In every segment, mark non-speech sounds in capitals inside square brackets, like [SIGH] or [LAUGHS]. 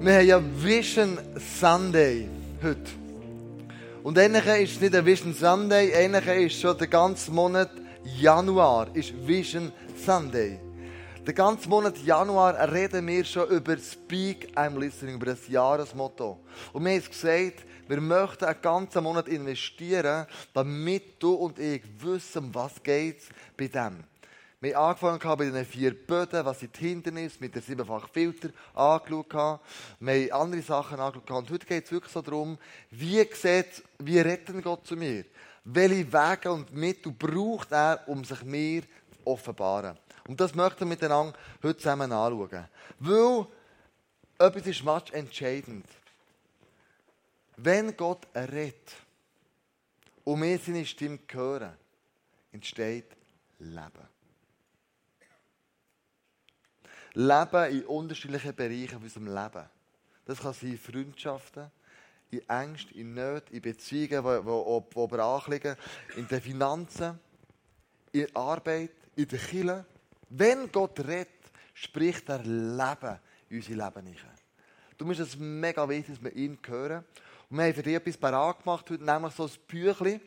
Wir haben ja Vision Sunday heute. Und eigentlich ist nicht ein Vision Sunday, eigentlich ist schon der ganze Monat Januar ist Vision Sunday. Den ganzen Monat Januar reden wir schon über Speak I'm Listening, über das Jahresmotto. Und wir haben gesagt, wir möchten einen ganzen Monat investieren, damit du und ich wissen, was geht bei dem. Wir haben angefangen bei den vier Böden, was sind die Hindernisse, mit den siebenfach Filter angeschaut. Wir haben andere Sachen angeschaut. Und heute geht es wirklich so darum, wie sieht, wie retten Gott zu mir? Welche Wege und Mittel braucht er, um sich mir zu offenbaren? Und das möchten wir miteinander heute zusammen anschauen. Weil etwas ist much entscheidend. Wenn Gott redet und wir seine Stimme hören, entsteht Leben. Leben in unterschiedlichen Bereichen unserem Leben. Das kann sein Freundschaften, in Ängsten, in Nöten, in Beziehungen, die, brach liegen, in den Finanzen, in der Arbeit, in der Kirche. Wenn Gott redet, spricht er Leben in unser Leben hinein. Du musst es mega wichtig, dass wir ihn hören. Und wir haben für dich etwas parat gemacht, heute nämlich so ein Büchlein,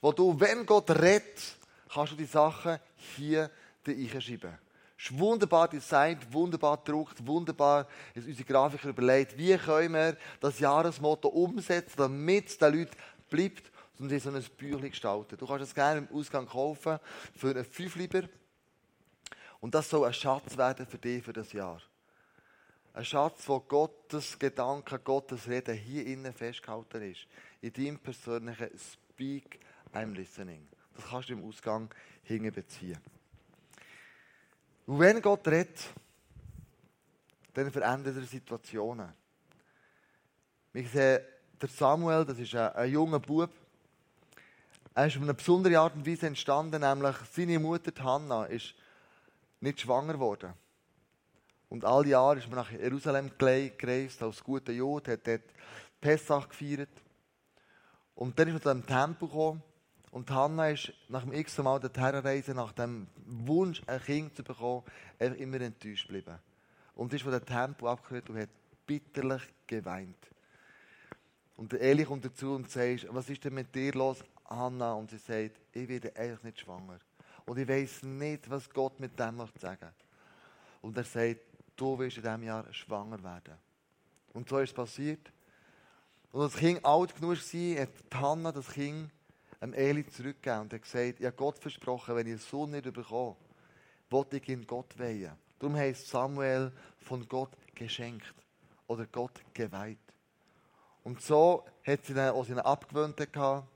wo du, wenn Gott redet, kannst du die Sachen hier reinschreiben. Ist wunderbar designt, wunderbar gedruckt, wunderbar ist unsere Grafiker überlegt, wie können wir das Jahresmotto umsetzen, damit es den Leuten bleibt und sie so ein Büchlein gestalten. Du kannst es gerne im Ausgang kaufen für einen Fünfliber. Und das soll ein Schatz werden für dich für das Jahr. Ein Schatz, wo Gottes Gedanken, Gottes Reden hier innen festgehalten ist. In deinem persönlichen Speak, I'm listening. Das kannst du im Ausgang hinbeziehen. Und wenn Gott redet, dann verändert er Situationen. Wir sehen, der Samuel, das ist ein, ein junger Bub, er ist auf eine besondere Art und Weise entstanden, nämlich seine Mutter Hannah ist nicht schwanger geworden. Und all Jahre ist man nach Jerusalem gereist, als guter Jude, hat dort Pessach gefeiert. Und dann ist man zu einem Tempel gekommen und Hannah ist nach dem x Mal der Terrorreise, nach dem Wunsch, ein Kind zu bekommen, einfach immer enttäuscht geblieben. Und ist von dem Tempel abgehört und hat bitterlich geweint. Und der Eli kommt dazu und sagt, was ist denn mit dir los, Hannah? Und sie sagt, ich werde einfach nicht schwanger. Und ich weiß nicht, was Gott mit dem möchte sagen. Und er sagt, du wirst in diesem Jahr schwanger werden. Und so ist es passiert. Und als das Kind alt genug war, hat Hannah das Kind dem Eli zurückgegeben und hat gesagt, ich habe Gott versprochen, wenn ich den Sohn nicht bekomme, wollte ich ihn Gott weihen. Darum heißt Samuel von Gott geschenkt oder Gott geweiht. Und so hat sie dann, als sie ihn abgewöhnt hatte,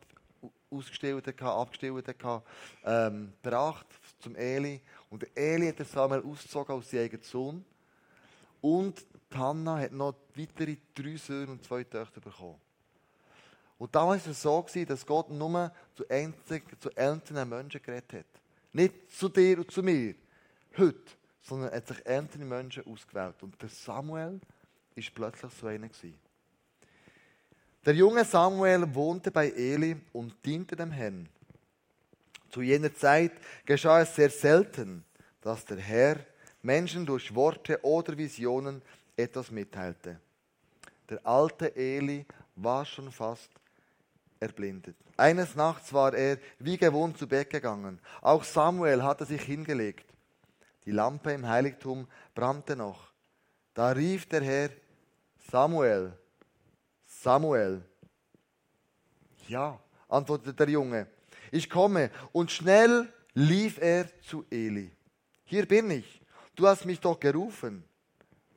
ausgestellt hatte, abgestellt hatte, ähm, gebracht zum Eli. Und Eli hat Samuel ausgezogen als sein eigener Sohn. Und Hannah hat noch weitere drei Söhne und zwei Töchter bekommen. Und damals war es so, dass Gott nur zu, einzig, zu einzelnen Menschen geredet hat. Nicht zu dir und zu mir, heute, sondern er hat sich einzelne Menschen ausgewählt. Und der Samuel war plötzlich so einer. Der junge Samuel wohnte bei Eli und diente dem Herrn. Zu jener Zeit geschah es sehr selten, dass der Herr Menschen durch Worte oder Visionen etwas mitteilte. Der alte Eli war schon fast erblindet. Eines Nachts war er wie gewohnt zu Bett gegangen. Auch Samuel hatte sich hingelegt. Die Lampe im Heiligtum brannte noch. Da rief der Herr, Samuel, Samuel. Ja, antwortete der Junge, ich komme. Und schnell lief er zu Eli. Hier bin ich, du hast mich doch gerufen.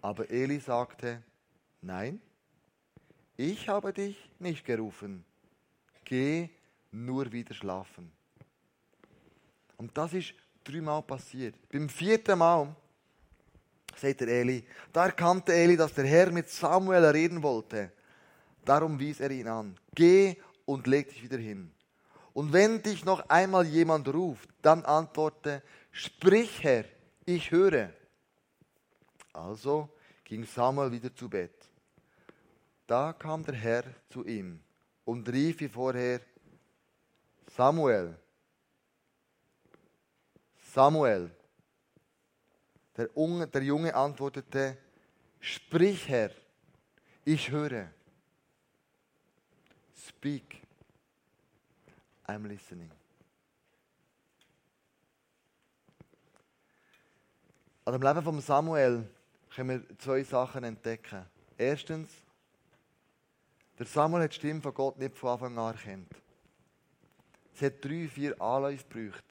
Aber Eli sagte, nein, ich habe dich nicht gerufen geh nur wieder schlafen. Und das ist dreimal passiert. Beim vierten Mal sagt der Eli, da erkannte Eli, dass der Herr mit Samuel reden wollte. Darum wies er ihn an. Geh und leg dich wieder hin. Und wenn dich noch einmal jemand ruft, dann antworte, sprich Herr, ich höre. Also ging Samuel wieder zu Bett. Da kam der Herr zu ihm und rief wie vorher, Samuel, Samuel. Der, Unge, der Junge antwortete, sprich Herr, Ich höre. Speak. I'm listening. An dem Leben von Samuel können wir zwei Sachen entdecken. Erstens, der Samuel hat die Stimme von Gott nicht von Anfang an erkannt. Es hat drei, vier Anläufe gebraucht,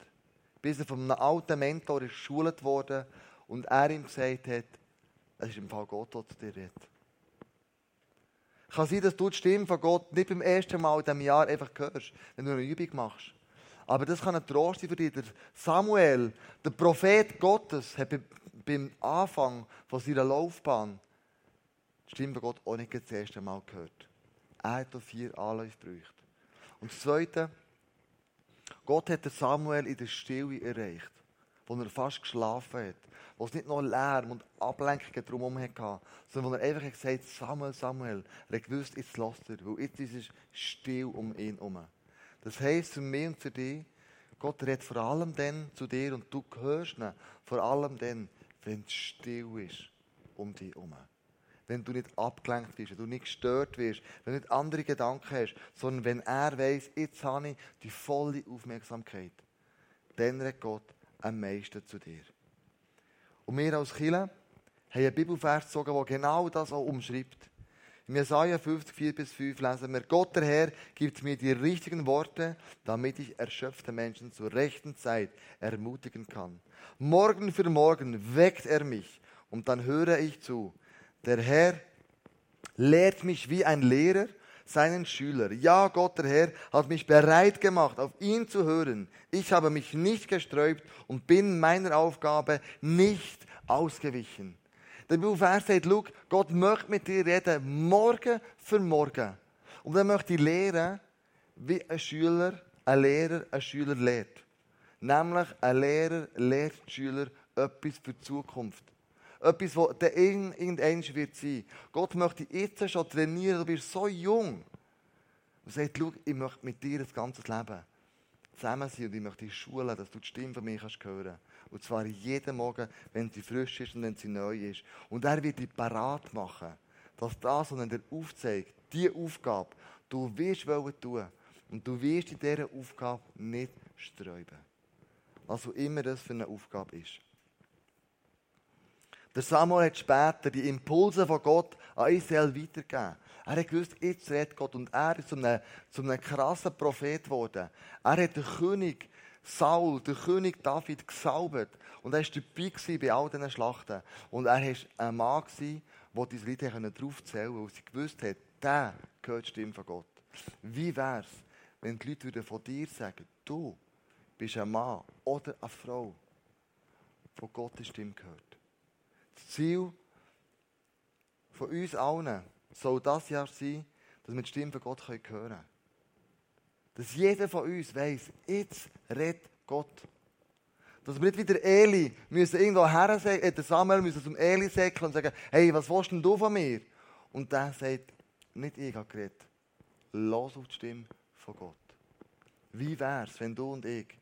bis er von einem alten Mentor geschult wurde und er ihm gesagt hat, es ist im Fall Gott, der zu dir redet. Kann sein, dass du die Stimme von Gott nicht beim ersten Mal in diesem Jahr einfach hörst, wenn du eine Übung machst. Aber das kann ein Trost sein für dich. Der Samuel, der Prophet Gottes, hat beim Anfang von seiner Laufbahn die Stimme von Gott auch nicht das erste Mal gehört. Er hat vier Anläufe gebraucht. Und das Zweite, Gott hat Samuel in der Stille erreicht, wo er fast geschlafen hat, wo es nicht noch Lärm und Ablenkungen drumherum hatte, sondern wo er einfach gesagt hat, Samuel, Samuel, er hat gewusst, jetzt lasst er, weil jetzt ist es still um ihn herum. Das heisst für mich und für dich, Gott redet vor allem dann zu dir und du hörst ihn vor allem dann, wenn es still ist um dich herum. Wenn du nicht abgelenkt bist, wenn du nicht gestört wirst, wenn du nicht andere Gedanken hast, sondern wenn er weiß, jetzt habe ich die volle Aufmerksamkeit, dann redet Gott am meisten zu dir. Und wir als Kirche haben einen Bibelvers gezogen, der genau das auch umschreibt. In Jesaja 50, 4 bis 5 lesen wir, Gott der Herr gibt mir die richtigen Worte, damit ich erschöpfte Menschen zur rechten Zeit ermutigen kann. Morgen für morgen weckt er mich und dann höre ich zu. Der Herr lehrt mich wie ein Lehrer seinen Schüler. Ja, Gott der Herr hat mich bereit gemacht, auf ihn zu hören. Ich habe mich nicht gesträubt und bin meiner Aufgabe nicht ausgewichen. Der Bibelvers sagt, schau, Gott möchte mit dir reden, morgen für morgen. Und er möchte lehren, wie ein Schüler, ein Lehrer, ein Schüler lehrt. Nämlich, ein Lehrer lehrt Schüler etwas für die Zukunft. Etwas, das der irgendwann wird sein. Gott möchte jetzt schon trainieren, du bist so jung. Und sagt, schau, ich möchte mit dir das ganze Leben zusammen sein und ich möchte dich schulen, dass du die Stimme von mir kannst hören Und zwar jeden Morgen, wenn sie frisch ist und wenn sie neu ist. Und er wird dich parat machen, dass das, was er dir aufzeigt, diese Aufgabe, du wirst wollen tun. Und du wirst in dieser Aufgabe nicht sträuben. Was auch immer das für eine Aufgabe ist. Der Samuel hat später die Impulse von Gott an Israel weitergegeben. Er hat gewusst, jetzt redet Gott. Und er ist zu einem, zu einem krassen Prophet geworden. Er hat den König Saul, den König David, gesalbt. Und er war dabei bei all diesen Schlachten. Und er war ein Mann, der diese Leute draufzählen konnte, weil sie gewusst hat, der gehört die Stimme von Gott. Wie wäre es, wenn die Leute von dir sagen, du bist ein Mann oder eine Frau, von Gottes Stimme gehört? Das Ziel von uns allen soll das Jahr sein, dass wir die Stimme von Gott hören können. Dass jeder von uns weiß, jetzt redet Gott. Dass wir nicht wieder Eli müssen irgendwo her äh, der Samuel müssen zum Eli säckeln und sagen, hey, was willst denn du von mir? Und der sagt, nicht ich habe geredet. Los auf die Stimme von Gott. Wie wäre es, wenn du und ich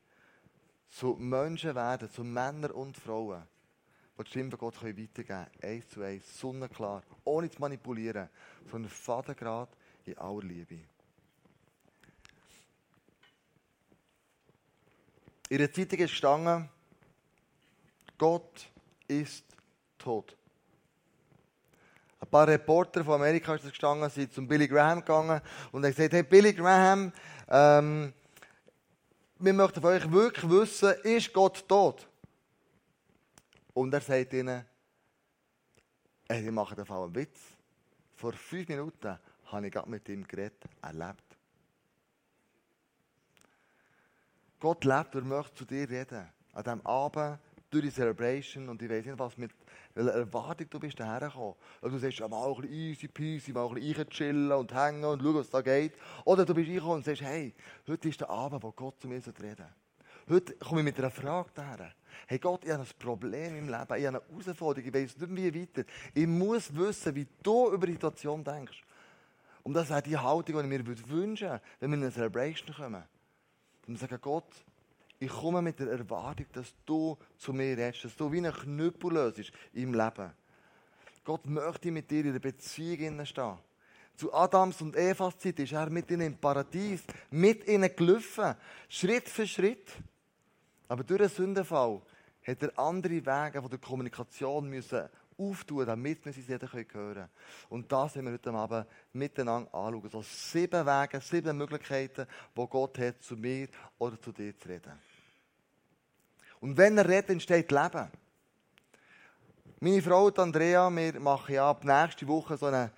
zu Menschen werden, zu Männern und Frauen, die die Stimme von Gott weitergeben können. Eins zu eins, sonnenklar, ohne zu manipulieren, sondern Vatergrad in aller Liebe. In der Zeitung ist gestanden, Gott ist tot. Ein paar Reporter von Amerika ist gestanden, sind zum Billy Graham gegangen und haben gesagt, hey Billy Graham, ähm, wir möchten von euch wirklich wissen, ist Gott tot? Und er sagt ihnen, ich mache Fall einen Witz. Vor fünf Minuten habe ich gerade mit ihm geredet, er. Gott lebt und möchte zu dir reden. An diesem Abend, durch die Celebration, und ich weiß nicht, was mit welcher Erwartung du bist dahergekommen. Ob du sagst, mal ein bisschen easy peasy, mal ein bisschen chillen und hängen und schauen, was da geht. Oder du bist reingekommen und sagst, hey, heute ist der Abend, wo Gott zu mir reden soll. Heute komme ich mit einer Frage daher. Hey Gott, ich habe ein Problem im Leben, ich habe eine Herausforderung, ich weiß nicht wie weiter. Ich muss wissen, wie du über die Situation denkst. Und das ist die Haltung, die ich mir wünschen wenn wir in eine Celebration kommen. Und sagen, Gott, ich komme mit der Erwartung, dass du zu mir redest, dass du wie ein Knüppel löst im Leben. Gott möchte mit dir in einer Beziehung stehen. Zu Adams und Evas Zeit ist er mit ihnen im Paradies, mit ihnen gelaufen, Schritt für Schritt. Aber durch den Sündenfall hat er andere Wege von der Kommunikation müssen auftun, damit wir sie jeder hören können. Und das werden wir heute Abend miteinander anschauen. So sieben Wege, sieben Möglichkeiten, wo Gott hat, zu mir oder zu dir zu reden. Und wenn er redet, entsteht Leben. Meine Frau Andrea, wir machen ja ab nächste Woche so einen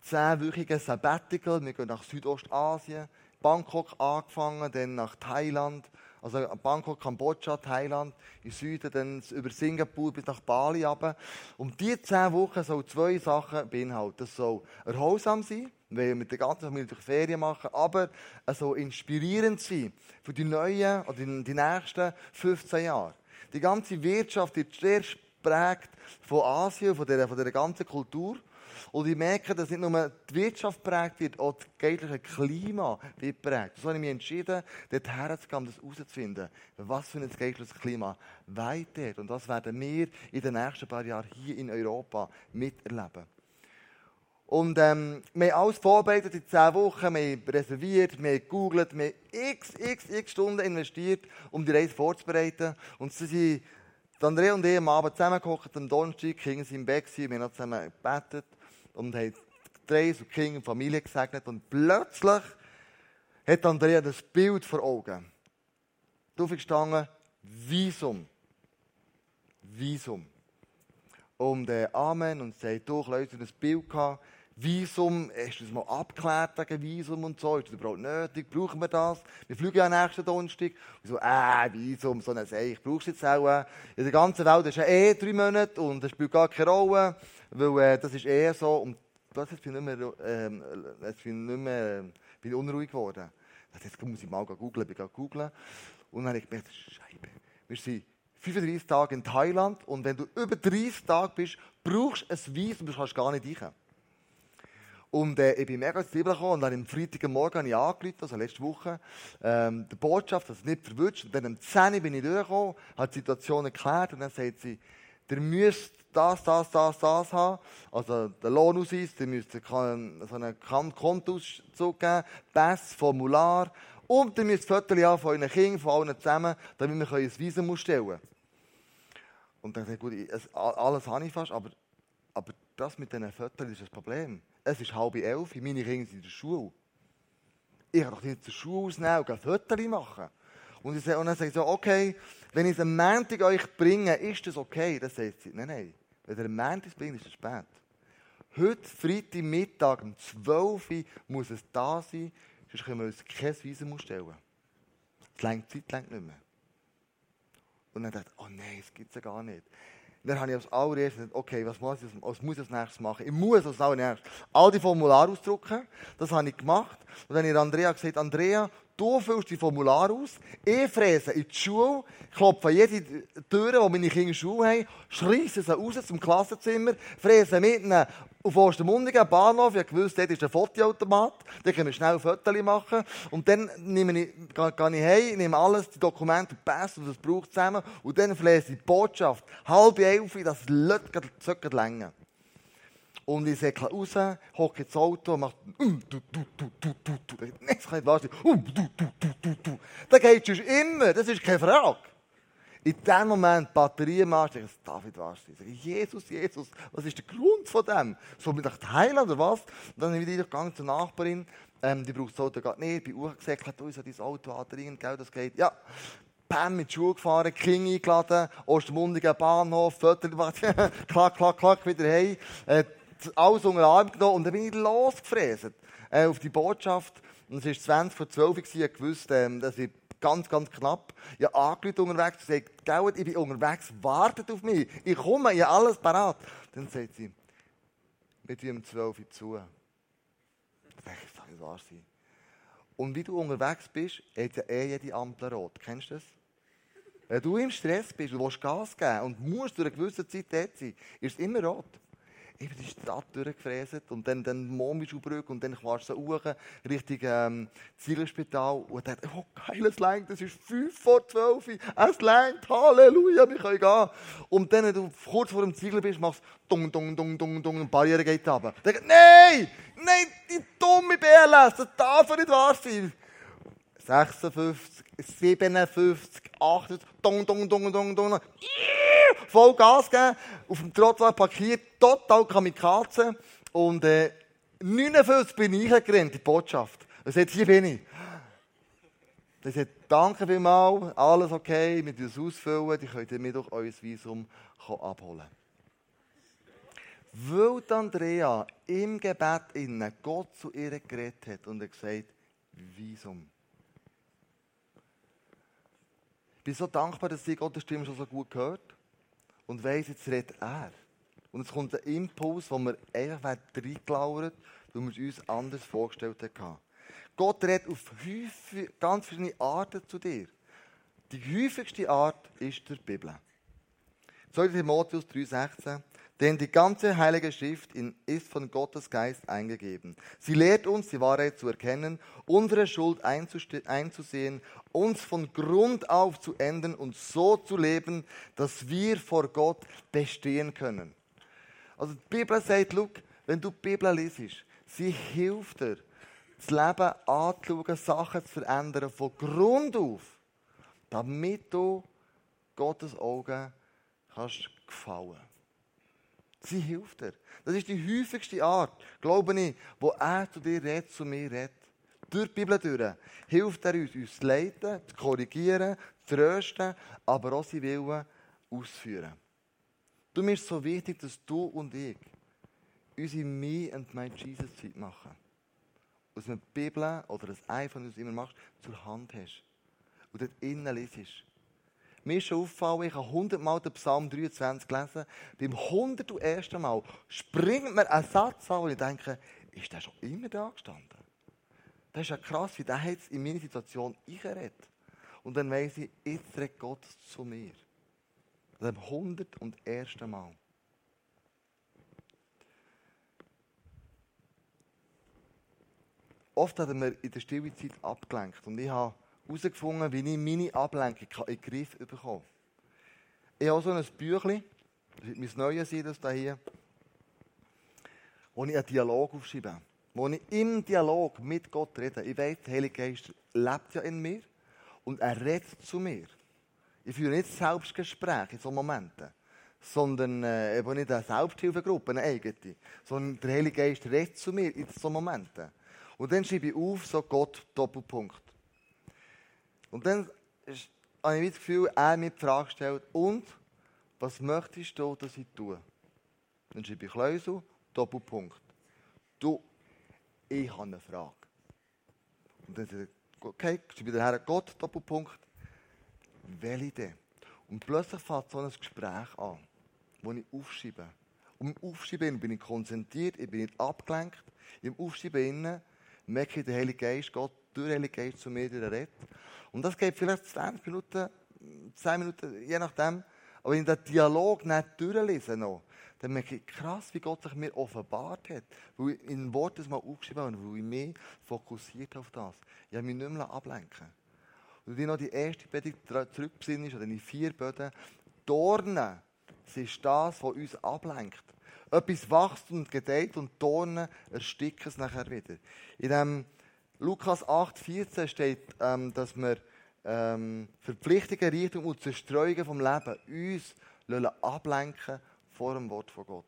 zehnwöchigen Sabbatical. Wir gehen nach Südostasien, Bangkok angefangen, dann nach Thailand, also Bangkok, Kambodscha, Thailand, im Süden, dann über Singapur bis nach Bali runter. Und diese zehn Wochen sollen zwei Sachen beinhalten. Das soll erholsam sein, weil wir mit der ganzen Familie durch Ferien machen, aber es soll inspirierend sein für die neuen oder die nächsten 15 Jahre. Die ganze Wirtschaft wird sehr geprägt von Asien, von dieser, von dieser ganzen Kultur. Und ich merke, dass nicht nur die Wirtschaft prägt wird, auch das geistliche Klima wird prägt. So habe ich mich entschieden, dort herzugehen, um das herauszufinden. Was für ein geistliches Klima weit dort. Und das werden wir in den nächsten paar Jahren hier in Europa miterleben. Und ähm, wir haben alles vorbereitet in zehn Wochen, wir haben reserviert, wir haben gegoogelt, wir haben x, x, x Stunden investiert, um die Reise vorzubereiten. Und sie sind, Andrea und ich am Abend zusammengekocht, am Donnerstag, gingen sie im Bett, wir haben zusammen gebetet und haben drei so Kinder und Familie gesegnet. Und plötzlich hat Andrea das Bild vor Augen. Drauf gestanden, Visum. Visum. Und äh, Amen und sagt, du, Leute, das Bild gehabt. Visum, hast du das mal abgeklärt wegen Visum und so? Ist das überhaupt nötig? Brauchen wir das? Wir fliegen ja nächsten Donnerstag. Und so, äh, Visum, so ein Seich, brauchst du jetzt auch. Äh. In der ganzen Welt ist ja eh drei Monate und das spielt gar keine Rolle. Weil äh, das ist eher so, und plötzlich bin ich nicht mehr, ähm, bin nicht mehr bin unruhig geworden. Jetzt muss ich mal googeln, bin googeln. Und dann habe ich gemerkt, Scheibe, wir sind 35 Tage in Thailand und wenn du über 30 Tage bist, brauchst du ein Visum, du kannst gar nicht rein. Und äh, ich bin mega ins Zwiebeln gekommen und dann am Freitagmorgen habe ich angerufen, also letzte Woche, ähm, der Botschaft, dass es nicht verwünscht. Und dann am 10 bin ich durchgekommen, habe die Situation erklärt und dann sagt sie, ihr müsst das, das, das, das haben. Also der Lohnausweis, ihr müsst so einen Kontoauszug geben, Pass, Formular. Und ihr müsst Fotos haben von euren Kindern, von allen zusammen, damit wir ein Visum ausstellen können. Und dann dachte ich, gut, alles habe ich fast, aber, aber das mit diesen Fotos ist das Problem. Es ist halb elf, meine Kinder sind in der Schule. Ich kann doch nicht zur Schule ausnehmen und Fotos machen. Und, ich und dann sage ich so, okay, wenn ich es am Montag euch bringe, ist das okay? Dann sagt sie, nein, nein. Wenn ihr am Montag bringt, ist es spät. Heute, Freitag, Mittag, um 12 Uhr muss es da sein, sonst können wir uns kein Visum ausstellen. Das längt Zeit längt nicht mehr. Und dann dachte ich, oh nein, das gibt es ja gar nicht. dann habe ich als allererstes gesagt, okay, was muss, ich, was muss ich als nächstes machen? Ich muss als allererstes all die Formulare ausdrucken. Das habe ich gemacht. Und dann habe ich Andrea gesagt, Andrea, Du füllst die Formular aus, ich fräse in die Schule, klopfe jede Tür, die meine Kinder in der Schule haben, schreisse sie raus zum Klassenzimmer, fräse mit ihnen auf Ostermundigen, Bahnhof, ich wusste, dort ist ein Fotoautomat, da können wir schnell Fotos machen. Und dann nehme ich, gehe ich heim, nehme alles, die Dokumente, die Pässe, die es braucht, zusammen. Und dann fräse ich die Botschaft, halb elf, das Lötger länger. Und ich säckle raus, hocke ins Auto und mache um, kann nicht wahr sein. Um, du. Das geht es immer, das ist keine Frage. In dem Moment, die Batterie machst, ich David, was Ich sage, Jesus, Jesus, was ist der Grund von dem? So mit nach Thailand oder was? Und dann bin ich wieder gegangen zur Nachbarin, ähm, die braucht das Auto gerade nicht, bei Uhr gesagt, hat uns dein Auto andringend, gell, das geht. Ja, Pam mit Schuhe gefahren, King eingeladen, Ostermundigen Bahnhof, Viertel, [LAUGHS] klack, klack, klack, wieder heim. Äh, alles unter den Arm genommen und dann bin ich losgefräst äh, auf die Botschaft. Und es war 20 vor 12 Uhr, ich wusste, ähm, dass ich ganz, ganz knapp. Ich habe angerufen unterwegs und gesagt, ich bin unterwegs, wartet auf mich. Ich komme, ich habe alles parat. Dann sagt sie, tun um 12 Uhr zu. Ich dachte, das kann nicht wahr sein. Und wie du unterwegs bist, hat ja eh jede Ampel rot. Kennst du das? Wenn du im Stress bist und willst Gas geben und musst durch eine gewisse Zeit dort sein, ist es immer rot. Über die Stadt durchgefräset und dann, dann Momischbrücke und dann kannst du hoch Richtung ähm, Zielspital und dann, oh geil, es längt, es ist 5 vor 12 es längt, Halleluja, wir können gehen. Und dann, wenn du kurz vor dem Ziegel bist, machst du dung, dung, dung, dung, dung, und die Barriere geht runter. Dann, nein, nein, die dumme BLS, das darf nicht wahr sein. 56, 57, 58, dung, dung, dung, dung, dung. Voll Gas geben, auf dem Trottoir parkiert, total Kamikaze. Und äh, 59 bin ich eingerannt, die Botschaft. Und sagt, hier bin ich. Er sagt, danke vielmals, alles okay, wir das ausfüllen, die könnt ihr mir doch euer Visum abholen. Weil Andrea im Gebet innen Gott zu ihr geredet hat und er gesagt, Visum. Ich bin so dankbar, dass sie Gottes Stimme schon so gut gehört und weiss, jetzt redet er. Und es kommt ein Impuls, wo wir einfach reingelauert weil wir es uns anders vorgestellt haben. Gott redet auf häufig, ganz verschiedene Arten zu dir. Die häufigste Art ist der Bibel. 2. Timotheus 3,16 denn die ganze Heilige Schrift ist von Gottes Geist eingegeben. Sie lehrt uns, die Wahrheit zu erkennen, unsere Schuld einzusehen, uns von Grund auf zu ändern und so zu leben, dass wir vor Gott bestehen können. Also die Bibel sagt, look, wenn du die Bibel liest, sie hilft dir, das Leben anzuschauen, Sachen zu verändern, von Grund auf, damit du Gottes Augen kannst gefallen Sie hilft dir. Das ist die häufigste Art, glaube ich, wo er zu dir redet, zu mir redet. Durch die Bibel durch hilft er uns, uns zu leiten, zu korrigieren, zu trösten, aber auch sein Willen auszuführen. Du mir ist so wichtig, dass du und ich unsere Me and My Jesus Zeit machen. Aus einer Bibel oder das iPhone, das du immer machst, zur Hand hast. Und dort innen liest. Mir ist schon aufgefallen, ich habe 100 Mal den Psalm 23 gelesen. Beim 101. Mal springt mir ein Satz an, und ich denke, ist der schon immer da gestanden? Das ist ja krass, wie der jetzt in meine Situation eingeredet. Und dann weiss ich, jetzt redet Gott zu mir. Ist 101. Mal. Oft hat er mir in der Stillzeit abgelenkt. Und ich habe herausgefunden, wie ich meine Ablenkung in den Griff bekomme. Ich habe so ein Büchlein, das wird mein neues sein, das hier, wo ich einen Dialog aufschreibe. Wo ich im Dialog mit Gott rede. Ich weiß, der Heilige Geist lebt ja in mir und er redet zu mir. Ich führe nicht Selbstgespräche in solchen Momenten, sondern äh, eben nicht eine Selbsthilfegruppe, eine eigene, sondern der Heilige Geist redet zu mir in solchen Momenten. Und dann schreibe ich auf, so Gott, Doppelpunkt. Und dann habe ich das Gefühl, er mir die Frage stellt, und was möchtest du, dass ich tue? Dann schreibe ich Kleusel, Doppelpunkt. Du, ich habe eine Frage. Und dann sagt er, okay, schreibe ich daher Gott, Doppelpunkt. Welche denn? Und plötzlich fängt so ein Gespräch an, das ich aufschreibe. Und im Aufschreiben bin ich konzentriert, ich bin nicht abgelenkt. Im Aufschreiben merke ich, der Heilige Geist, Gott, durch Heilige Geist zu mir redet. Und das geht vielleicht 20 Minuten, 10 Minuten, je nachdem. Aber in den Dialog nicht durchlesen noch, dann merke ich krass, wie Gott sich mir offenbart hat. Weil ich in Worten das mal aufgeschrieben habe, weil ich mich fokussiert auf das. Ich habe mich nicht mehr ablenken Und wenn noch die erste Predigt zurückbesinnst, oder die vier Böden, Dornen sind das, was uns ablenkt. Etwas wächst und gedeiht und Dornen ersticken es nachher wieder. In dem Lukas 8,14 steht, ähm, dass wir ähm, Verpflichtungen, Reichtum und Zerstreuungen vom Leben uns ablenken vor dem Wort von Gott.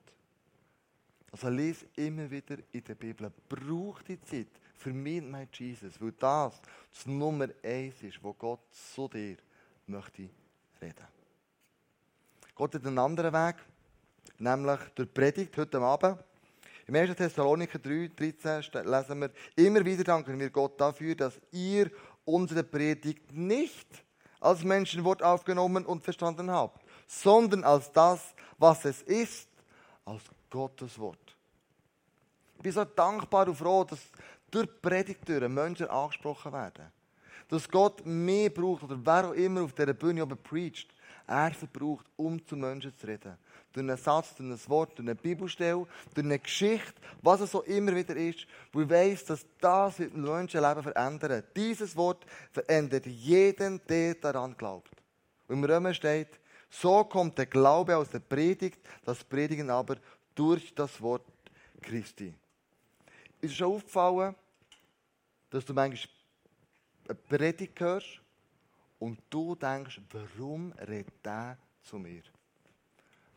Also lese immer wieder in der Bibel. Brauch die Zeit für mein Jesus, weil das das Nummer eins ist, wo Gott zu dir möchte reden. Gott hat einen anderen Weg, nämlich durch Predigt heute Abend. Im 1. Thessaloniker 3, 13 lesen wir, immer wieder danken wir Gott dafür, dass ihr unsere Predigt nicht als Menschenwort aufgenommen und verstanden habt, sondern als das, was es ist, als Gottes Wort. Ich bin so dankbar und froh, dass durch Predigtüren Menschen angesprochen werden. Dass Gott mehr braucht oder wer auch immer auf dieser Bühne oben preacht. Er verbraucht, um zu Menschen zu reden. Durch einen Satz, durch ein Wort, durch eine Bibelstelle, durch eine Geschichte, was es so immer wieder ist, wo ich weiss, dass das wird Menschenleben verändern. Dieses Wort verändert jeden, der daran glaubt. Und im Römer steht, so kommt der Glaube aus der Predigt, das Predigen aber durch das Wort Christi. Ist schon aufgefallen, dass du manchmal eine Predigt hörst und du denkst, warum redet der zu mir?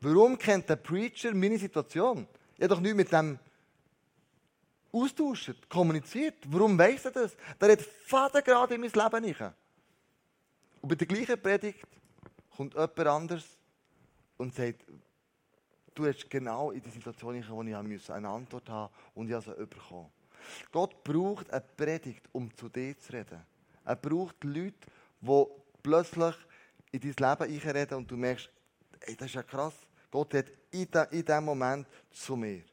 Warum kennt der Preacher meine Situation? Er hat doch nichts mit dem austauscht, kommuniziert. Warum weiß er das? Der hat Vater gerade in mein Leben hinein. Und bei der gleichen Predigt kommt jemand anders und sagt, du hast genau in die Situation, in der ich eine Antwort haben und ich habe sie bekommen. Gott braucht eine Predigt, um zu dir zu reden. Er braucht Leute, die plötzlich in dein Leben einreden und du merkst, ey, das ist ja krass. Gott hat in, diesem Moment zu mir.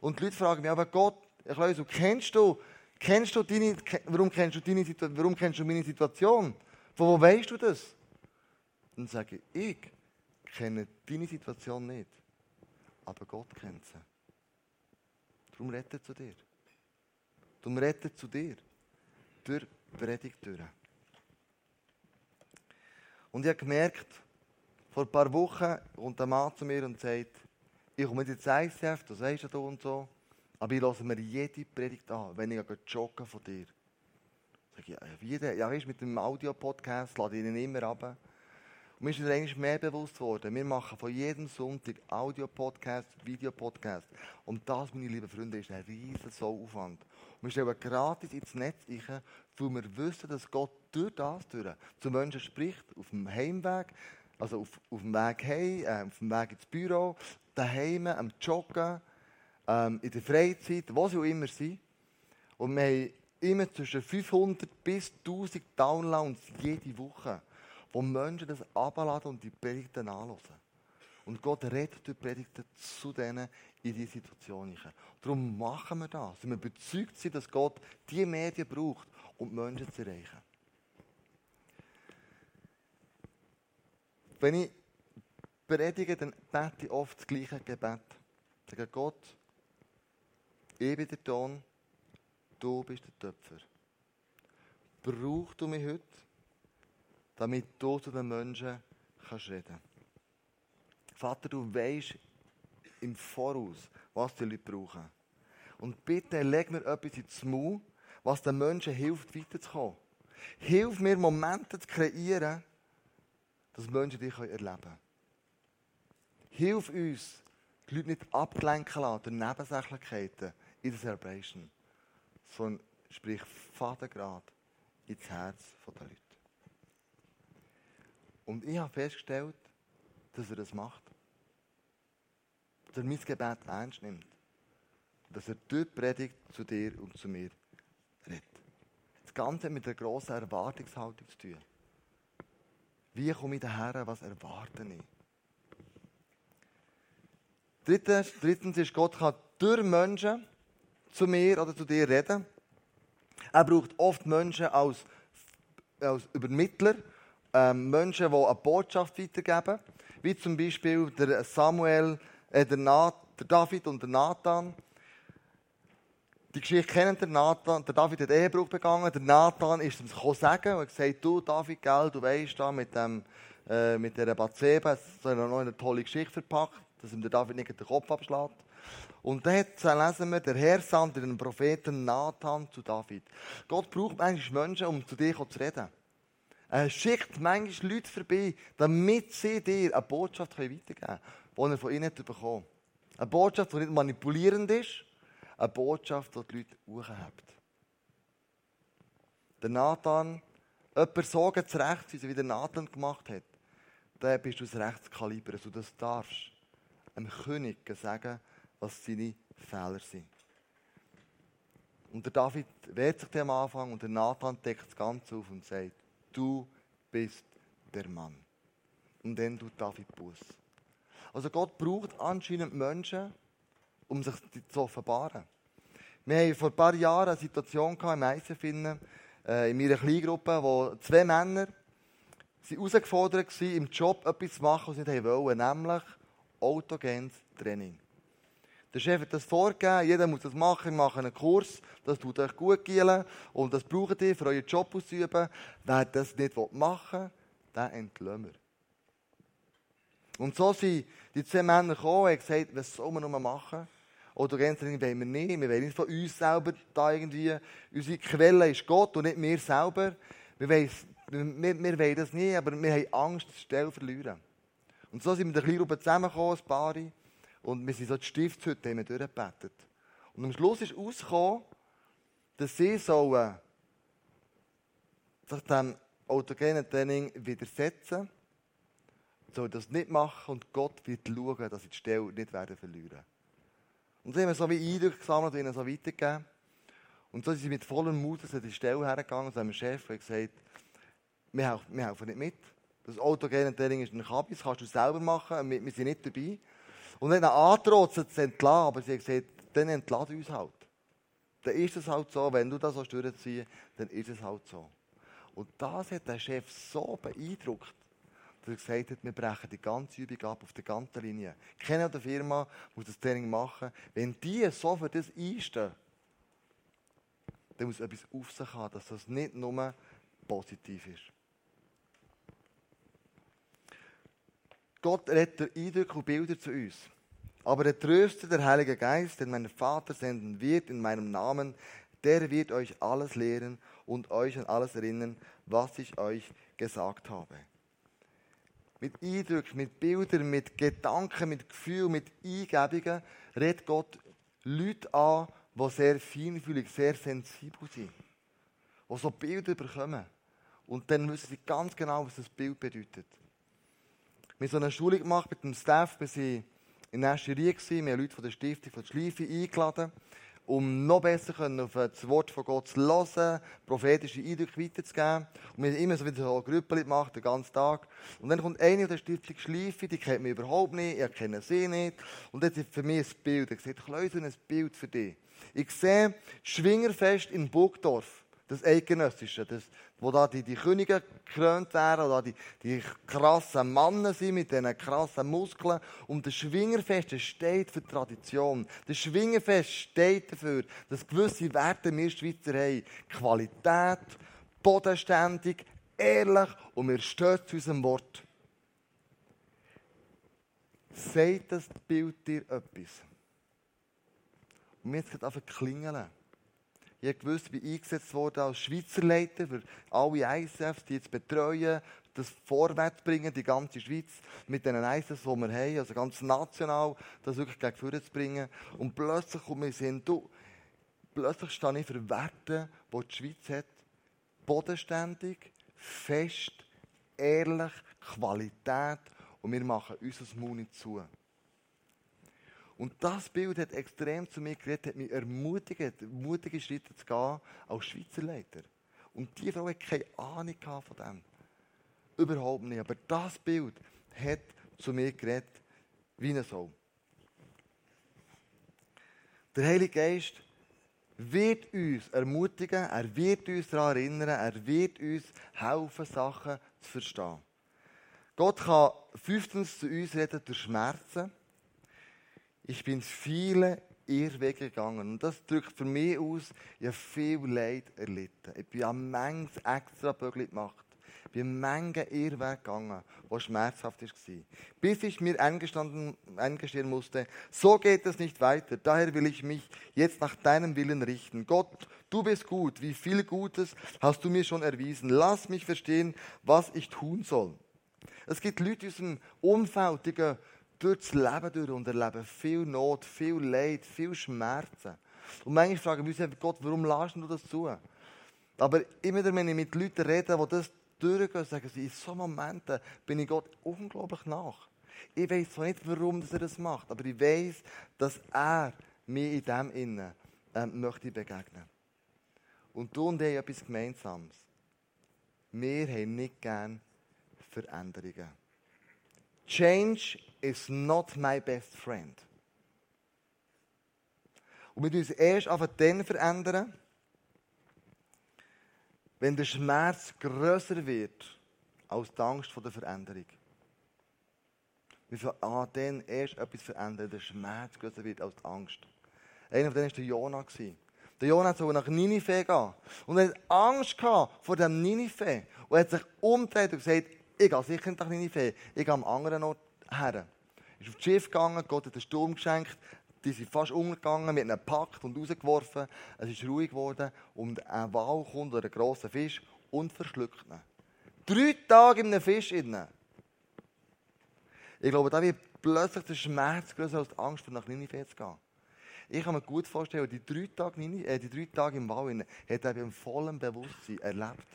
Und die Leute fragen mich, aber Gott, Klaus, kennst du, kennst du deine, warum kennst du deine warum kennst du meine Situation? Von wo weißt du das? Dann sage ich, ich kenne deine Situation nicht, aber Gott kennt sie. Darum rettet zu dir. Darum rettet zu dir. Durch Predigt durch. Und ich habe gemerkt, vor ein paar Wochen kommt ein Mann zu mir und sagt, ich komme jetzt ins ICF, das weisst du und so, aber ich lasse mir jede Predigt an, wenn ich joggen von dir. Sag ich, ja, wie denn? Ja, weißt, mit dem Audio-Podcast lade ich ihn immer ab. Und mir ist eigentlich mehr bewusst geworden, wir machen von jedem Sonntag Audio-Podcast, Videopodcast. Und das, meine lieben Freunde, ist ein riesen Aufwand. Wir stellen gratis ins Netz rein, weil wir wissen, dass Gott durch das durch zu Menschen spricht, auf dem Heimweg, also auf, auf dem Weg heim, äh, auf dem Weg ins Büro, daheim, am Joggen, ähm, in der Freizeit, wo sie auch immer sind. Und wir haben immer zwischen 500 bis 1000 Downloads jede Woche, wo Menschen das abladen und die Predigten anhören. Und Gott redet durch Predigten zu denen in diese Situation. Darum machen wir das. Und wir überzeugt sind, dass Gott diese Medien braucht, um Menschen zu erreichen. Wenn ich predige, dann bete ich oft das gleiche Gebet. Ich sage Gott, ich bin der Ton, du bist der Töpfer. Brauch du mich heute, damit du zu den Menschen kannst reden Vater, du weißt im Voraus, was die Leute brauchen. Und bitte leg mir etwas ins Maul, was den Menschen hilft, weiterzukommen. Hilf mir, Momente zu kreieren, dass Menschen dich erleben können. Hilf uns, die Leute nicht ablenken lassen durch Nebensächlichkeiten in der Celebration, sondern sprich Vatergrad ins Herz der Leute. Und ich habe festgestellt, dass er das macht. Dass er mein Gebet ernst nimmt. Dass er dort predigt zu dir und zu mir redet. Das Ganze hat mit einer grossen Erwartungshaltung zu tun. Wie komme ich daher? Was erwarte ich? Drittens, drittens ist, Gott kann durch Menschen zu mir oder zu dir reden. Er braucht oft Menschen als, als Übermittler, ähm, Menschen, die eine Botschaft weitergeben. Wie zum Beispiel der Samuel, äh, der, Nat, der David und der Nathan. Die Geschichte kennen der Nathan. Der David hat Ehebruch begangen. Der Nathan ist ihm sagen und gesagt, du David, gell, du weißt da mit dem, äh, mit dieser Bathseba, es ist noch eine tolle Geschichte verpackt, dass ihm der David nicht den Kopf abschlägt. Und dann lesen wir, der Herr sandte den Propheten Nathan zu David. Gott braucht manchmal Menschen, um zu dir zu reden. Er schickt manchmal Leute vorbei, damit sie dir eine Botschaft weitergeben können, die er von ihnen bekommen Eine Botschaft, die nicht manipulierend ist, eine Botschaft, die die Leute hochhebt. Der Nathan, jemand so zurecht, wie der Nathan gemacht hat, dann bist du das Rechtskaliber, also das darfst einem König sagen, was seine Fehler sind. Und der David wehrt sich dem am Anfang und der Nathan deckt das Ganze auf und sagt, du bist der Mann. Und dann tut David Buß. Also Gott braucht anscheinend Menschen, um sich zu offenbaren. Wir haben vor ein paar Jahren eine Situation im ICF, äh, in meiner Kleingruppe, wo zwei Männer Sie waren herausgefordert, im Job etwas zu machen, was sie nicht wollten, nämlich autogenes Training. Der Chef hat das vorgegeben, jeder muss das machen, wir machen einen Kurs, das tut euch gut gehen und das braucht ihr, für euren Job auszuüben. Wer das nicht machen will, den entlösen wir. Und so sind die zwei Männer gekommen und gesagt, was soll man nur machen? Autogentraining wollen wir nicht. Wir wollen nicht von uns selber da irgendwie. Unsere Quelle ist Gott und nicht wir selber. Wir wollen, wir, wir wollen das nicht, aber wir haben Angst, die Stelle zu verlieren. Und so sind wir mit der kleinen Gruppe zusammengekommen, ein paar. Und wir sind so die Stiftshütte haben wir durchgebetet. Und am Schluss ist rausgekommen, dass sie sollen sich dem autogenen Training widersetzen soll das nicht machen und Gott wird schauen, dass sie die Stelle nicht werden verlieren. Und so haben so wie Eindrücke gesammelt und ihnen so weitergegeben. Und so sind sie mit vollem Mut an die Stelle hergegangen, zu einem Chef und gesagt, wir helfen, wir helfen nicht mit. Das autogene Training ist ein Kabis, das kannst du selber machen, wir, wir sind nicht dabei. Und dann angedroht, sie zu entlassen, aber sie hat gesagt, dann entlass uns halt. Dann ist es halt so, wenn du das so durchziehst, dann ist es halt so. Und das hat der Chef so beeindruckt, er gesagt hat, wir brechen die ganze Übung ab auf der ganzen Linie. Keiner der Firma muss das Training machen. Wenn die so für das einstehen, dann muss etwas auf sich haben, dass das nicht nur positiv ist. Gott redet Eindrücke und Bilder zu uns. Aber der Tröster, der Heilige Geist, den mein Vater senden wird in meinem Namen, der wird euch alles lehren und euch an alles erinnern, was ich euch gesagt habe. Mit Eindrücken, mit Bildern, mit Gedanken, mit Gefühlen, mit Eingebungen redet Gott Leute an, die sehr feinfühlig, sehr sensibel sind. Die so Bilder bekommen. Und dann wissen sie ganz genau, was das Bild bedeutet. Wir haben so eine Schulung gemacht mit dem Staff. Wir waren in Näscherie. Wir haben Leute von der Stiftung von Schleife eingeladen, um noch besser auf das Wort von Gott zu hören, prophetische Eindrücke weiterzugeben. Und wir haben immer so wieder so Gruppen gemacht, den ganzen Tag. Und dann kommt eine der Stiftung Schleife, die kennt mich überhaupt nicht, ich kenne sie nicht. Und das ist für mich ein Bild. Ich sage, ich ein Bild für dich. Ich sehe Schwingerfest in Burgdorf das Eidgenössische, das, wo da die, die Könige gekrönt werden, oder die, die krassen Männer sind mit diesen krassen Muskeln. Und das Schwingerfest das steht für Tradition. Das Schwingerfest steht dafür, dass gewisse Werte wir Schweizer haben. Qualität, bodenständig, ehrlich und wir stehen zu unserem Wort. Sagt das Bild dir etwas? Und jetzt gerade einfach klingeln. Ich gewusst, ich bin eingesetzt worden als Schweizer Leiter für alle ISFs, die jetzt betreuen, das vorwärts bringen, die ganze Schweiz, mit den ISFs, die wir haben, also ganz national, das wirklich gegen vorne zu bringen. Und plötzlich kommt mir Sinn, du, plötzlich stehe ich für Werte, die die Schweiz hat. Bodenständig, fest, ehrlich, Qualität und wir machen unser Mund nicht zu. Und das Bild hat extrem zu mir geredet, hat mich ermutigt, mutige Schritte zu gehen als Schweizer Leiter. Und die Frau hat keine Ahnung von dem. Überhaupt nicht. Aber das Bild hat zu mir geredet, wie er soll. Der Heilige Geist wird uns ermutigen, er wird uns daran erinnern, er wird uns helfen, Sachen zu verstehen. Gott kann fünftens zu uns reden durch Schmerzen. Ich bin viele Irrwege gegangen. Und das drückt für mich aus, ich habe viel Leid erlitten. Ich bin an manches extra Bögel gemacht. Ich bin Menge Irrweg gegangen, wo schmerzhaft war. Bis ich mir eingestehen musste, so geht es nicht weiter. Daher will ich mich jetzt nach deinem Willen richten. Gott, du bist gut. Wie viel Gutes hast du mir schon erwiesen. Lass mich verstehen, was ich tun soll. Es gibt Leute in unserem Umfeld, durch das Leben durch und erleben viel Not, viel Leid, viel Schmerzen. Und manchmal fragen wir uns Gott, warum lässt du das zu? Aber immer wieder, wenn ich mit Leuten rede, die das durchgehen, sagen sie, in solchen Momenten bin ich Gott unglaublich nach. Ich weiß zwar nicht, warum er das macht, aber ich weiß, dass er mir in dem Innen ähm, möchte begegnen. Und du und ich haben etwas Gemeinsames. Wir haben nicht gerne Veränderungen. Change is not my best friend. Und wir uns erst einfach dann verändern, wenn der Schmerz größer wird als die Angst vor der Veränderung. Wir fangen an, dann erst etwas verändern, der Schmerz größer wird als die Angst. Einer von denen war der Jonah. Der Jonah soll nach Ninive gehen. Und er hat Angst vor dem Ninive. Und er hat sich umgedreht und gesagt, ich gehe sicher nicht nach Ninive, ich gehe am anderen Ort her. Er ist auf das Schiff gegangen, Gott hat einen Sturm geschenkt, die sind fast umgegangen, mit einem gepackt und rausgeworfen. Es ist ruhig geworden und ein Wal kommt oder ein grosser Fisch und verschluckt ihn. Drei Tage in einem Fisch innen. Ich glaube, da wird plötzlich der Schmerz größer als die Angst, nach Ninive zu gehen. Ich kann mir gut vorstellen, die drei Tage, äh, die drei Tage im Wald hat er im vollen Bewusstsein erlebt.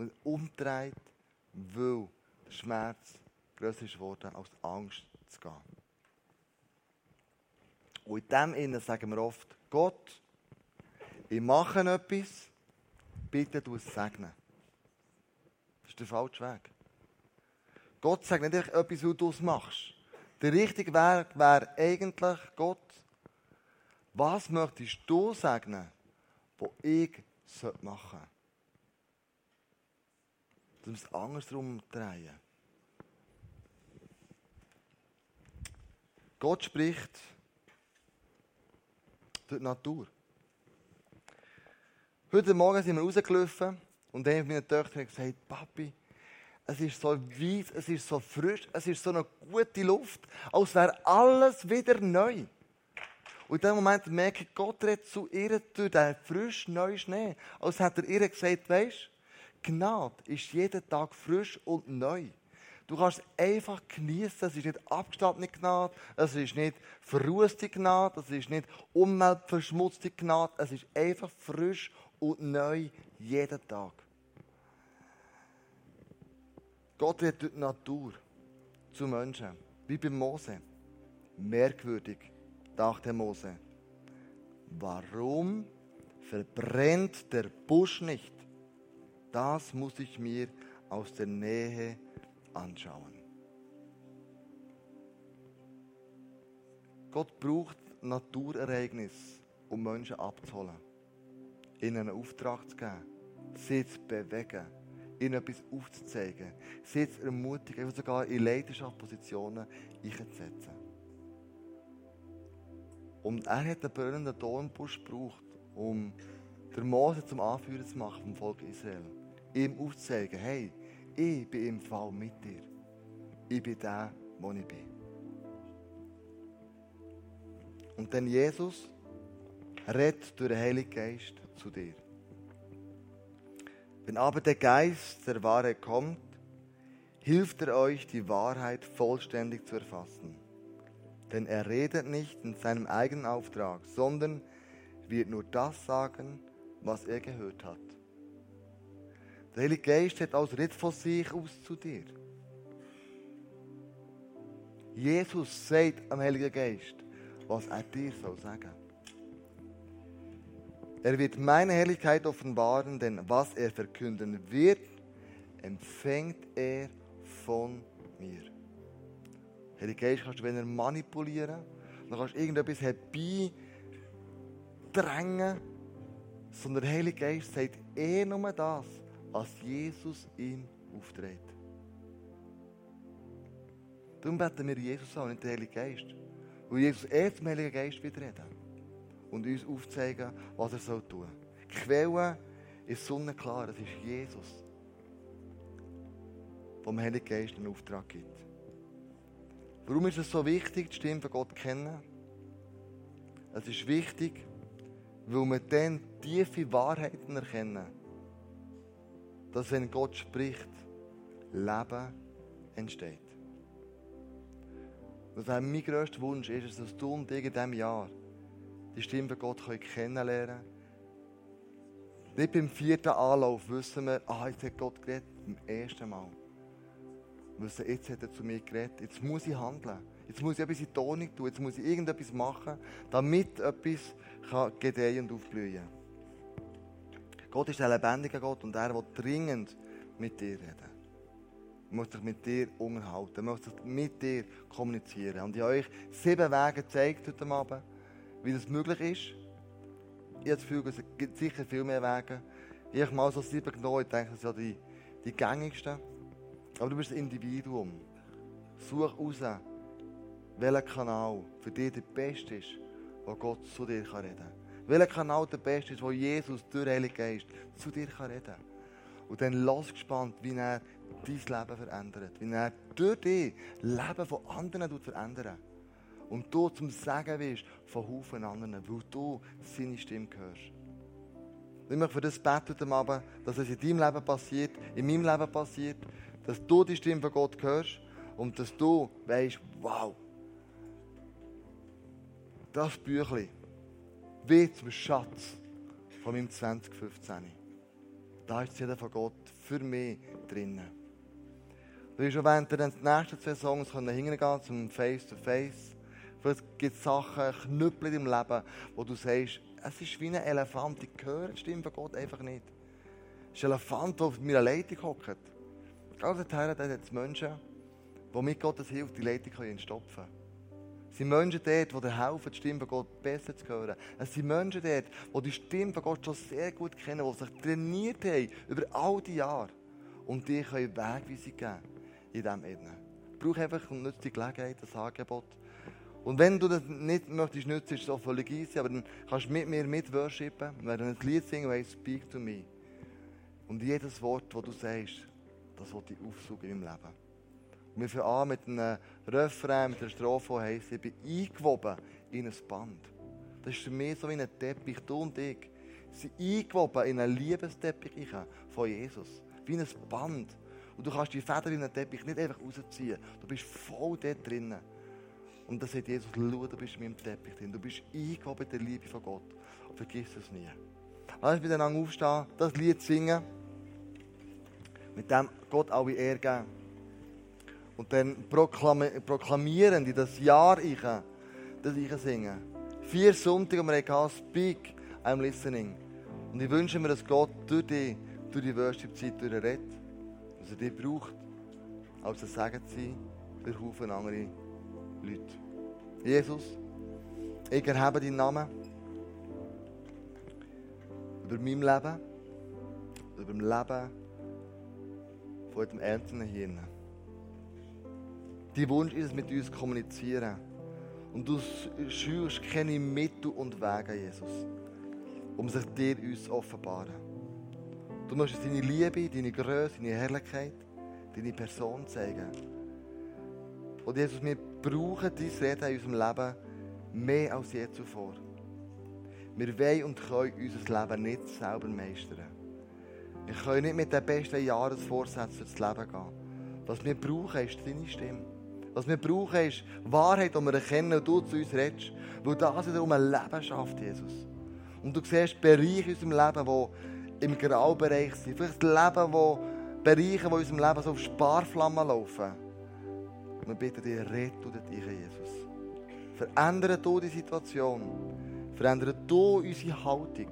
Und umdreht, weil der Schmerz größer ist geworden, als Angst zu gehen. Und in dem Innen sagen wir oft, Gott, ich mache etwas, bitte du es segnen. Das ist der falsche Weg. Gott sagt nicht etwas, wie du es machst. Der richtige Weg wäre eigentlich, Gott, was möchtest du segnen, was ich machen sollte? Du musst es andersrum drehen. Gott spricht durch die Natur. Heute Morgen sind wir rausgelaufen und eine meiner Töchter hat gesagt, Papi, es ist so weiß, es ist so frisch, es ist so eine gute Luft, als wäre alles wieder neu. Und in dem Moment merke ich, Gott redet zu ihr durch den frisch neuen Schnee. Als hätte er ihr gesagt, weisst, Gnade ist jeden Tag frisch und neu. Du kannst es einfach genießen. Es ist nicht abgestattete Gnade, es ist nicht verrußte Gnade, es ist nicht umweltverschmutzte Gnade. Es ist einfach frisch und neu jeden Tag. Gott redet durch die Natur zu Menschen, wie bei Mose. Merkwürdig, dachte Mose. Warum verbrennt der Busch nicht? Das muss ich mir aus der Nähe anschauen. Gott braucht Naturereignisse, um Menschen abzuholen, ihnen einen Auftrag zu geben, sie zu bewegen ihnen etwas aufzuzeigen, sie zu ermutigen, sogar in Leidenschaftpositionen einzusetzen. Und er hat den brennenden Dornbusch gebraucht, um der Mose zum Anführer zu machen vom Volk Israel. Ihm aufzuzeigen, hey, ich bin im Fall mit dir. Ich bin der, wo ich bin. Und dann Jesus redet durch den Heiligen Geist zu dir. Wenn aber der Geist der Wahrheit kommt, hilft er euch, die Wahrheit vollständig zu erfassen. Denn er redet nicht in seinem eigenen Auftrag, sondern wird nur das sagen, was er gehört hat. Der Heilige Geist hat also nicht von sich aus zu dir. Jesus sagt am Heiligen Geist, was er dir soll sagen. Er wird meine Herrlichkeit offenbaren, denn was er verkünden wird, empfängt er von mir. Heilige Geist kannst du, wenn er manipulieren, dann kannst du irgendetwas herbeidrängen, sondern der Heilige Geist sagt eh nur das, was Jesus ihm aufträgt. Darum beten wir Jesus an, nicht den Heiligen Geist. Weil Jesus eh zum Heiligen Geist wird reden und uns aufzeigen, was er tun soll. Die Quelle ist sonnenklar, es ist Jesus, vom Heiligen Geist einen Auftrag gibt. Warum ist es so wichtig, die Stimme von Gott zu kennen? Es ist wichtig, weil wir dann tiefe Wahrheiten erkennen, dass wenn Gott spricht, Leben entsteht. Ist mein grösster Wunsch, ist, dass du und ich in diesem Jahr die Stimme von Gott kennenlernen können. Nicht beim vierten Anlauf wissen wir, ah, jetzt hat Gott geredet, beim ersten Mal. Wir wissen, jetzt hat er zu mir geredet, jetzt muss ich handeln. Jetzt muss ich etwas in Tonung tun, jetzt muss ich irgendetwas machen, damit etwas gedeihen und aufblühen kann. Gott ist ein lebendiger Gott und er will dringend mit dir reden. Er muss sich mit dir unterhalten, er muss sich mit dir kommunizieren. Und ich habe euch sieben Wege gezeigt heute Abend wie das möglich ist. Ich habe das Gefühl, es gibt sicher viel mehr Wege. Ich habe mal so sieben genommen, ich denke, das sind ja die, die gängigsten. Aber du bist ein Individuum. Such raus, welcher Kanal für dich der beste ist, wo Gott zu dir reden kann. Welcher Kanal der beste ist, wo Jesus durch den Heiligen Geist zu dir reden kann. Und dann lass gespannt, wie er dein Leben verändert. Wie er durch dich Leben von anderen verändert. Und du zum Sagen wirst von Haufen anderen, weil du seine Stimme hörst. Ich möchte für das beten heute Abend, dass es in deinem Leben passiert, in meinem Leben passiert, dass du die Stimme von Gott hörst und dass du weißt, wow, das Büchlein wird zum Schatz von meinem 2015. Da ist jeder von Gott für mich drinnen. Du wirst schon während der nächsten zwei Songs hingehen zum Face-to-Face. Vielleicht gibt es Sachen, Knüppel im Leben, wo du sagst, es ist wie ein Elefant, ich höre die Stimme von Gott einfach nicht. Es ist ein Elefant, der auf meiner Leitung hockt. Also Teil hat es Menschen, die mit Gottes Hilfe die Leitung entstopfen können. Es sind Menschen dort, die dir helfen, die Stimme von Gott besser zu hören. Es sind Menschen dort, die die Stimme von Gott schon sehr gut kennen, die sich trainiert haben über all die Jahre und die können Wegweisung geben in diesem Innen. Brauch einfach und nutze die Gelegenheit, das Angebot. Und wenn du das nicht möchtest nutzen, ist es auch völlig easy, aber dann kannst du mit mir mit worshipen. Wir werden ein Lied singen, das Speak to me. Und jedes Wort, das du sagst, das will ich aufsuchen in meinem Leben. Wir fangen an mit einem Refrain, mit einer Strophe, die heisst, ich bin eingewoben in ein Band. Das ist für mich so wie ein Teppich, du und ich. Sie eingewoben in einen Liebesteppich von Jesus. Wie ein Band. Und du kannst die Feder in den Teppich nicht einfach rausziehen. Du bist voll dort drinnen. Und dann sagt Jesus, schau, du bist in meinem Teppich drin. Du bist eingewoben in der Liebe von Gott. Und vergiss es nie. Lass uns miteinander aufstehen, das Lied singen. Mit dem Gott alle Ehre geben. Und dann proklamieren die das Jahr ich, das ich singen. Vier Sonntage, wir hatten Speak, I'm listening. Und ich wünsche mir, dass Gott durch die, durch die Worship-Zeit redet, dass er dich braucht, als ein Segen zu sein für Haufen andere Leute. Jesus, ich erhebe deinen Namen über mein Leben, über das Leben von dem Einzelnen hier. Dein Wunsch ist es, mit uns zu kommunizieren. Und du schürst keine Mittel und Wege, Jesus, um sich dir uns zu offenbaren. Du möchtest deine Liebe, deine Größe, deine Herrlichkeit, deine Person zeigen. Und Jesus, wir brauchen dein Reden in unserem Leben mehr als je zuvor. Wir wollen und können unser Leben nicht selber meistern. Wir können nicht mit den besten Jahresvorsätzen durchs Leben gehen. Was wir brauchen, ist deine Stimme. Was wir brauchen, ist Wahrheit, die wir erkennen und du zu uns redest. Weil das wiederum ein Leben schafft, Jesus. Und du siehst Bereiche in unserem Leben, die im Graubereich sind. Vielleicht Leben, wo Bereiche, die in unserem Leben so auf Sparflammen laufen. Wir bitten dich, du dich, Jesus. Verändere du die Situation. Verändere du unsere Haltung.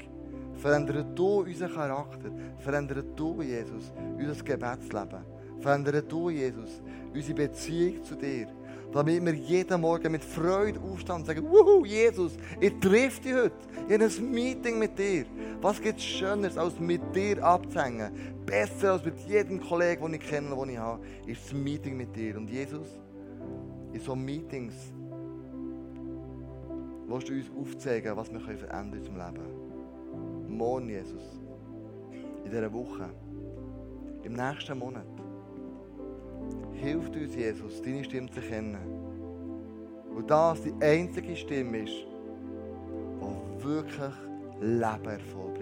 Verändere du unseren Charakter. Verändere du, Jesus, unser Gebetsleben. Verändere du, Jesus, unsere Beziehung zu dir. Damit wir jeden Morgen mit Freude aufstehen und sagen, Wuhu, Jesus, ich treffe dich heute. Ich habe ein Meeting mit dir. Was gibt es Schöneres, als mit dir abzuhängen? Besser als mit jedem Kollegen, den ich kenne, den ich habe, ist das Meeting mit dir. Und Jesus, in so Meetings willst du uns aufzeigen, was wir verändern in unserem Leben. Morgen, Jesus. In dieser Woche. Im nächsten Monat. Hilf uns, Jesus, deine Stimme zu kennen. Und das die einzige Stimme ist, die wirklich Leben hervorbringt.